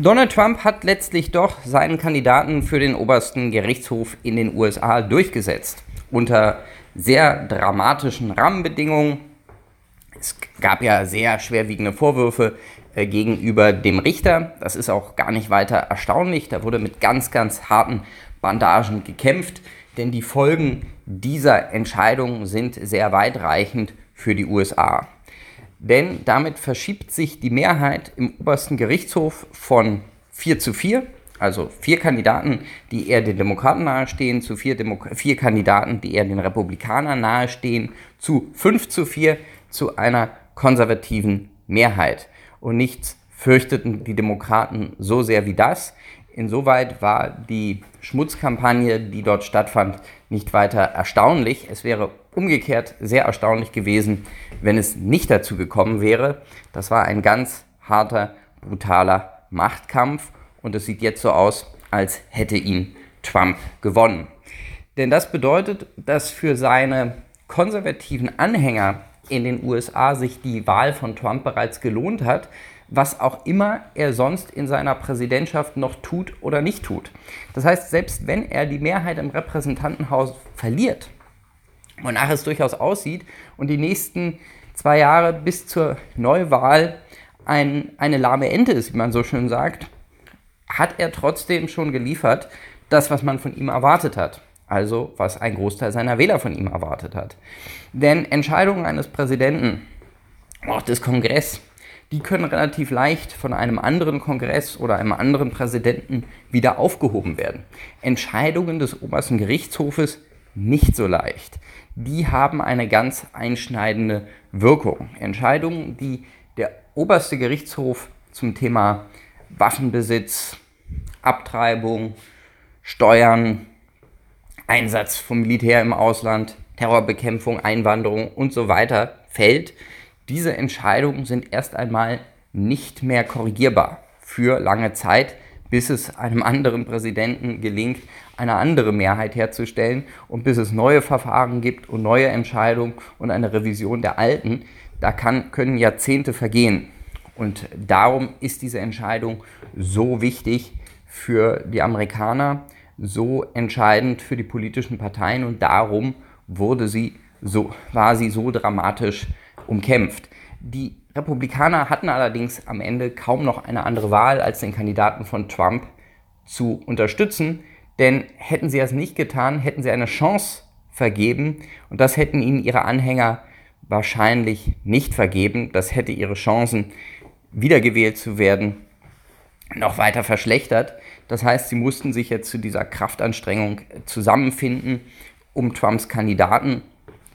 Donald Trump hat letztlich doch seinen Kandidaten für den obersten Gerichtshof in den USA durchgesetzt. Unter sehr dramatischen Rahmenbedingungen. Es gab ja sehr schwerwiegende Vorwürfe äh, gegenüber dem Richter. Das ist auch gar nicht weiter erstaunlich. Da wurde mit ganz, ganz harten Bandagen gekämpft, denn die Folgen dieser Entscheidung sind sehr weitreichend für die USA denn damit verschiebt sich die Mehrheit im obersten Gerichtshof von 4 zu 4, also vier Kandidaten, die eher den Demokraten nahestehen, zu vier, Demo vier Kandidaten, die eher den Republikanern nahestehen, zu 5 zu 4 zu einer konservativen Mehrheit. Und nichts fürchteten die Demokraten so sehr wie das. Insoweit war die Schmutzkampagne, die dort stattfand, nicht weiter erstaunlich. Es wäre umgekehrt sehr erstaunlich gewesen, wenn es nicht dazu gekommen wäre. Das war ein ganz harter, brutaler Machtkampf und es sieht jetzt so aus, als hätte ihn Trump gewonnen. Denn das bedeutet, dass für seine konservativen Anhänger in den USA sich die Wahl von Trump bereits gelohnt hat, was auch immer er sonst in seiner Präsidentschaft noch tut oder nicht tut. Das heißt, selbst wenn er die Mehrheit im Repräsentantenhaus verliert, wonach es durchaus aussieht, und die nächsten zwei Jahre bis zur Neuwahl ein, eine lahme Ente ist, wie man so schön sagt, hat er trotzdem schon geliefert, das, was man von ihm erwartet hat. Also, was ein Großteil seiner Wähler von ihm erwartet hat. Denn Entscheidungen eines Präsidenten, auch des Kongresses, die können relativ leicht von einem anderen Kongress oder einem anderen Präsidenten wieder aufgehoben werden. Entscheidungen des obersten Gerichtshofes nicht so leicht. Die haben eine ganz einschneidende Wirkung. Entscheidungen, die der oberste Gerichtshof zum Thema Waffenbesitz, Abtreibung, Steuern, Einsatz vom Militär im Ausland, Terrorbekämpfung, Einwanderung und so weiter fällt, diese Entscheidungen sind erst einmal nicht mehr korrigierbar für lange Zeit, bis es einem anderen Präsidenten gelingt, eine andere Mehrheit herzustellen und bis es neue Verfahren gibt und neue Entscheidungen und eine Revision der alten. Da kann, können Jahrzehnte vergehen. Und darum ist diese Entscheidung so wichtig für die Amerikaner, so entscheidend für die politischen Parteien und darum wurde sie so, war sie so dramatisch umkämpft. Die Republikaner hatten allerdings am Ende kaum noch eine andere Wahl, als den Kandidaten von Trump zu unterstützen. Denn hätten sie es nicht getan, hätten sie eine Chance vergeben und das hätten ihnen ihre Anhänger wahrscheinlich nicht vergeben. Das hätte ihre Chancen, wiedergewählt zu werden, noch weiter verschlechtert. Das heißt, sie mussten sich jetzt zu dieser Kraftanstrengung zusammenfinden, um Trumps Kandidaten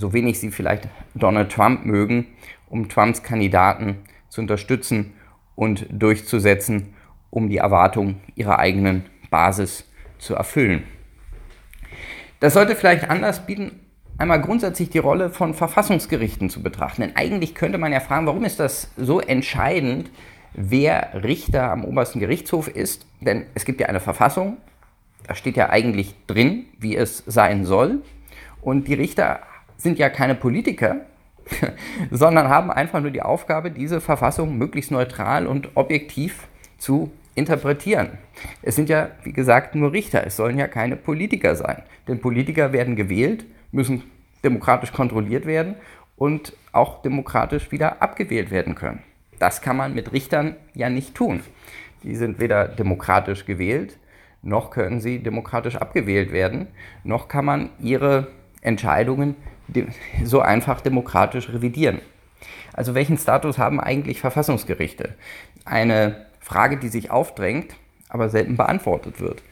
so wenig sie vielleicht Donald Trump mögen, um Trumps Kandidaten zu unterstützen und durchzusetzen, um die Erwartungen ihrer eigenen Basis zu erfüllen. Das sollte vielleicht anders bieten, einmal grundsätzlich die Rolle von Verfassungsgerichten zu betrachten. Denn eigentlich könnte man ja fragen, warum ist das so entscheidend, wer Richter am obersten Gerichtshof ist? Denn es gibt ja eine Verfassung, da steht ja eigentlich drin, wie es sein soll. Und die Richter sind ja keine Politiker, sondern haben einfach nur die Aufgabe, diese Verfassung möglichst neutral und objektiv zu interpretieren. Es sind ja, wie gesagt, nur Richter. Es sollen ja keine Politiker sein. Denn Politiker werden gewählt, müssen demokratisch kontrolliert werden und auch demokratisch wieder abgewählt werden können. Das kann man mit Richtern ja nicht tun. Die sind weder demokratisch gewählt, noch können sie demokratisch abgewählt werden, noch kann man ihre Entscheidungen so einfach demokratisch revidieren. Also welchen Status haben eigentlich Verfassungsgerichte? Eine Frage, die sich aufdrängt, aber selten beantwortet wird.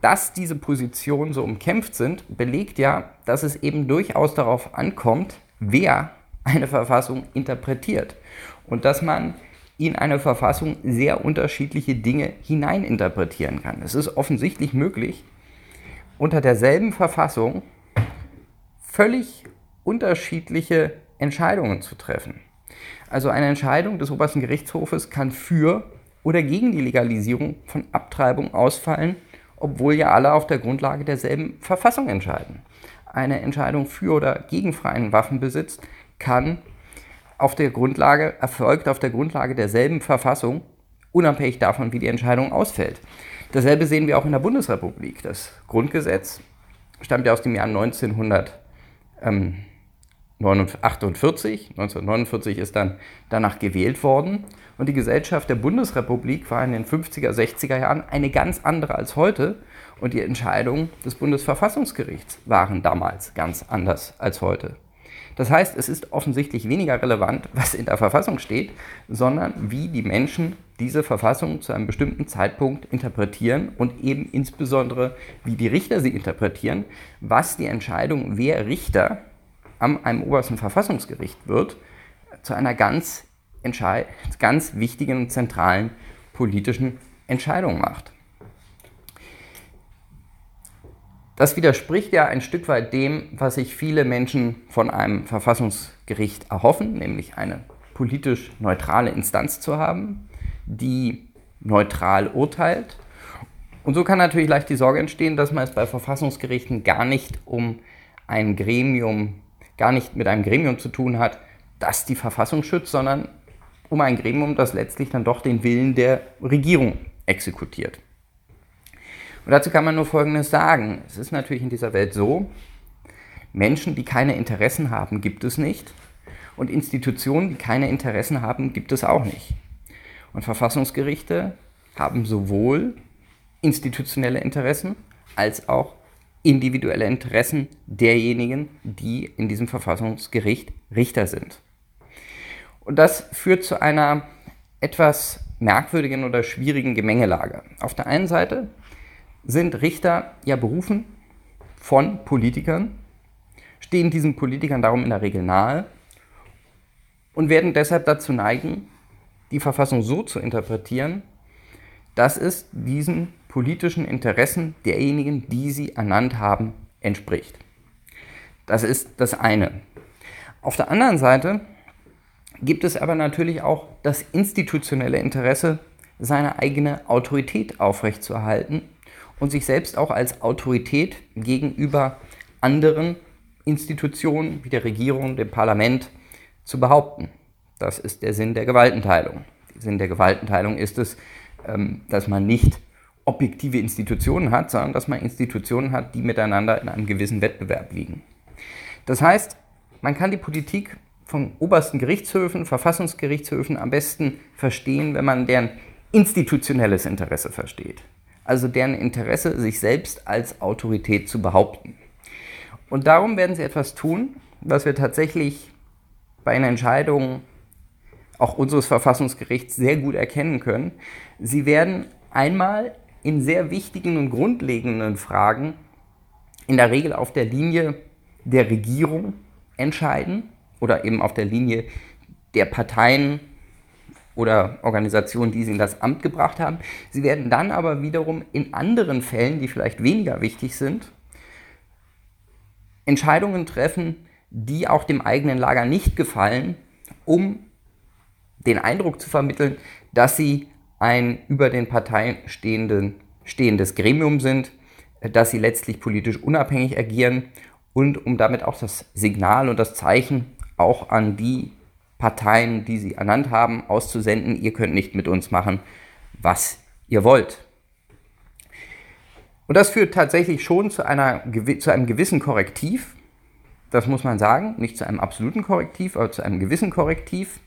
Dass diese Positionen so umkämpft sind, belegt ja, dass es eben durchaus darauf ankommt, wer eine Verfassung interpretiert und dass man in eine Verfassung sehr unterschiedliche Dinge hineininterpretieren kann. Es ist offensichtlich möglich, unter derselben Verfassung völlig unterschiedliche Entscheidungen zu treffen. Also eine Entscheidung des obersten Gerichtshofes kann für oder gegen die Legalisierung von Abtreibung ausfallen, obwohl ja alle auf der Grundlage derselben Verfassung entscheiden. Eine Entscheidung für oder gegen freien Waffenbesitz kann auf der Grundlage, erfolgt auf der Grundlage derselben Verfassung, unabhängig davon, wie die Entscheidung ausfällt. Dasselbe sehen wir auch in der Bundesrepublik. Das Grundgesetz stammt ja aus dem Jahr 1948. 1949 ist dann danach gewählt worden. Und die Gesellschaft der Bundesrepublik war in den 50er, 60er Jahren eine ganz andere als heute. Und die Entscheidungen des Bundesverfassungsgerichts waren damals ganz anders als heute. Das heißt, es ist offensichtlich weniger relevant, was in der Verfassung steht, sondern wie die Menschen diese Verfassung zu einem bestimmten Zeitpunkt interpretieren und eben insbesondere, wie die Richter sie interpretieren, was die Entscheidung, wer Richter am einem obersten Verfassungsgericht wird, zu einer ganz, ganz wichtigen und zentralen politischen Entscheidung macht. Das widerspricht ja ein Stück weit dem, was sich viele Menschen von einem Verfassungsgericht erhoffen, nämlich eine politisch neutrale Instanz zu haben, die neutral urteilt. Und so kann natürlich leicht die Sorge entstehen, dass man es bei Verfassungsgerichten gar nicht um ein Gremium, gar nicht mit einem Gremium zu tun hat, das die Verfassung schützt, sondern um ein Gremium, das letztlich dann doch den Willen der Regierung exekutiert. Und dazu kann man nur Folgendes sagen. Es ist natürlich in dieser Welt so, Menschen, die keine Interessen haben, gibt es nicht. Und Institutionen, die keine Interessen haben, gibt es auch nicht. Und Verfassungsgerichte haben sowohl institutionelle Interessen als auch individuelle Interessen derjenigen, die in diesem Verfassungsgericht Richter sind. Und das führt zu einer etwas merkwürdigen oder schwierigen Gemengelage. Auf der einen Seite sind Richter ja berufen von Politikern, stehen diesen Politikern darum in der Regel nahe und werden deshalb dazu neigen, die Verfassung so zu interpretieren, dass es diesen politischen Interessen derjenigen, die sie ernannt haben, entspricht. Das ist das eine. Auf der anderen Seite gibt es aber natürlich auch das institutionelle Interesse, seine eigene Autorität aufrechtzuerhalten und sich selbst auch als Autorität gegenüber anderen Institutionen wie der Regierung, dem Parlament zu behaupten. Das ist der Sinn der Gewaltenteilung. Der Sinn der Gewaltenteilung ist es, ähm, dass man nicht objektive Institutionen hat, sondern dass man Institutionen hat, die miteinander in einem gewissen Wettbewerb liegen. Das heißt, man kann die Politik von obersten Gerichtshöfen, Verfassungsgerichtshöfen am besten verstehen, wenn man deren institutionelles Interesse versteht also deren Interesse, sich selbst als Autorität zu behaupten. Und darum werden sie etwas tun, was wir tatsächlich bei einer Entscheidung auch unseres Verfassungsgerichts sehr gut erkennen können. Sie werden einmal in sehr wichtigen und grundlegenden Fragen in der Regel auf der Linie der Regierung entscheiden oder eben auf der Linie der Parteien oder Organisationen, die sie in das Amt gebracht haben. Sie werden dann aber wiederum in anderen Fällen, die vielleicht weniger wichtig sind, Entscheidungen treffen, die auch dem eigenen Lager nicht gefallen, um den Eindruck zu vermitteln, dass sie ein über den Parteien stehendes Gremium sind, dass sie letztlich politisch unabhängig agieren und um damit auch das Signal und das Zeichen auch an die Parteien, die sie ernannt haben, auszusenden, ihr könnt nicht mit uns machen, was ihr wollt. Und das führt tatsächlich schon zu, einer, zu einem gewissen Korrektiv. Das muss man sagen, nicht zu einem absoluten Korrektiv, aber zu einem gewissen Korrektiv,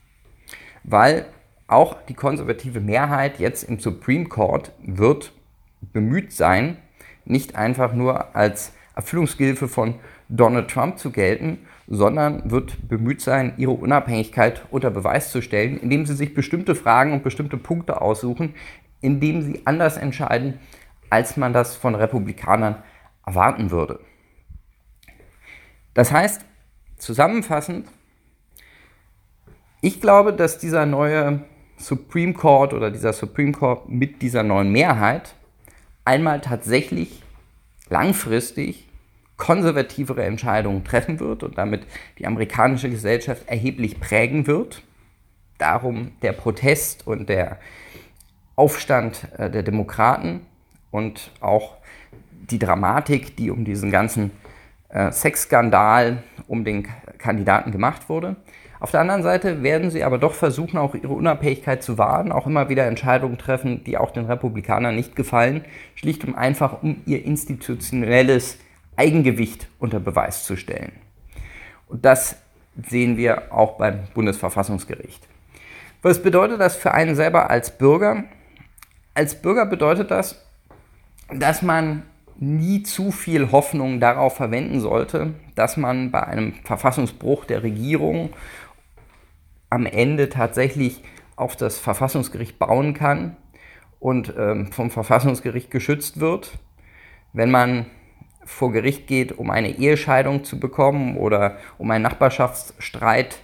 weil auch die konservative Mehrheit jetzt im Supreme Court wird bemüht sein, nicht einfach nur als Erfüllungsgehilfe von Donald Trump zu gelten, sondern wird bemüht sein, ihre Unabhängigkeit unter Beweis zu stellen, indem sie sich bestimmte Fragen und bestimmte Punkte aussuchen, indem sie anders entscheiden, als man das von Republikanern erwarten würde. Das heißt, zusammenfassend, ich glaube, dass dieser neue Supreme Court oder dieser Supreme Court mit dieser neuen Mehrheit einmal tatsächlich langfristig konservativere Entscheidungen treffen wird und damit die amerikanische Gesellschaft erheblich prägen wird. Darum der Protest und der Aufstand äh, der Demokraten und auch die Dramatik, die um diesen ganzen äh, Sexskandal um den Kandidaten gemacht wurde. Auf der anderen Seite werden sie aber doch versuchen, auch ihre Unabhängigkeit zu wahren, auch immer wieder Entscheidungen treffen, die auch den Republikanern nicht gefallen, schlicht und einfach, um ihr institutionelles Eigengewicht unter Beweis zu stellen. Und das sehen wir auch beim Bundesverfassungsgericht. Was bedeutet das für einen selber als Bürger? Als Bürger bedeutet das, dass man nie zu viel Hoffnung darauf verwenden sollte, dass man bei einem Verfassungsbruch der Regierung am Ende tatsächlich auf das Verfassungsgericht bauen kann und ähm, vom Verfassungsgericht geschützt wird. Wenn man vor Gericht geht, um eine Ehescheidung zu bekommen oder um einen Nachbarschaftsstreit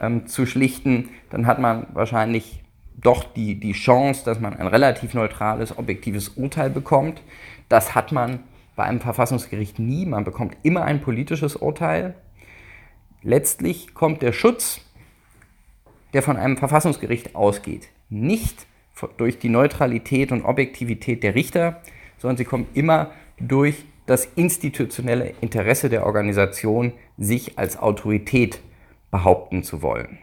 ähm, zu schlichten, dann hat man wahrscheinlich doch die, die Chance, dass man ein relativ neutrales, objektives Urteil bekommt. Das hat man bei einem Verfassungsgericht nie. Man bekommt immer ein politisches Urteil. Letztlich kommt der Schutz, der von einem Verfassungsgericht ausgeht, nicht durch die Neutralität und Objektivität der Richter, sondern sie kommt immer durch das institutionelle Interesse der Organisation, sich als Autorität behaupten zu wollen.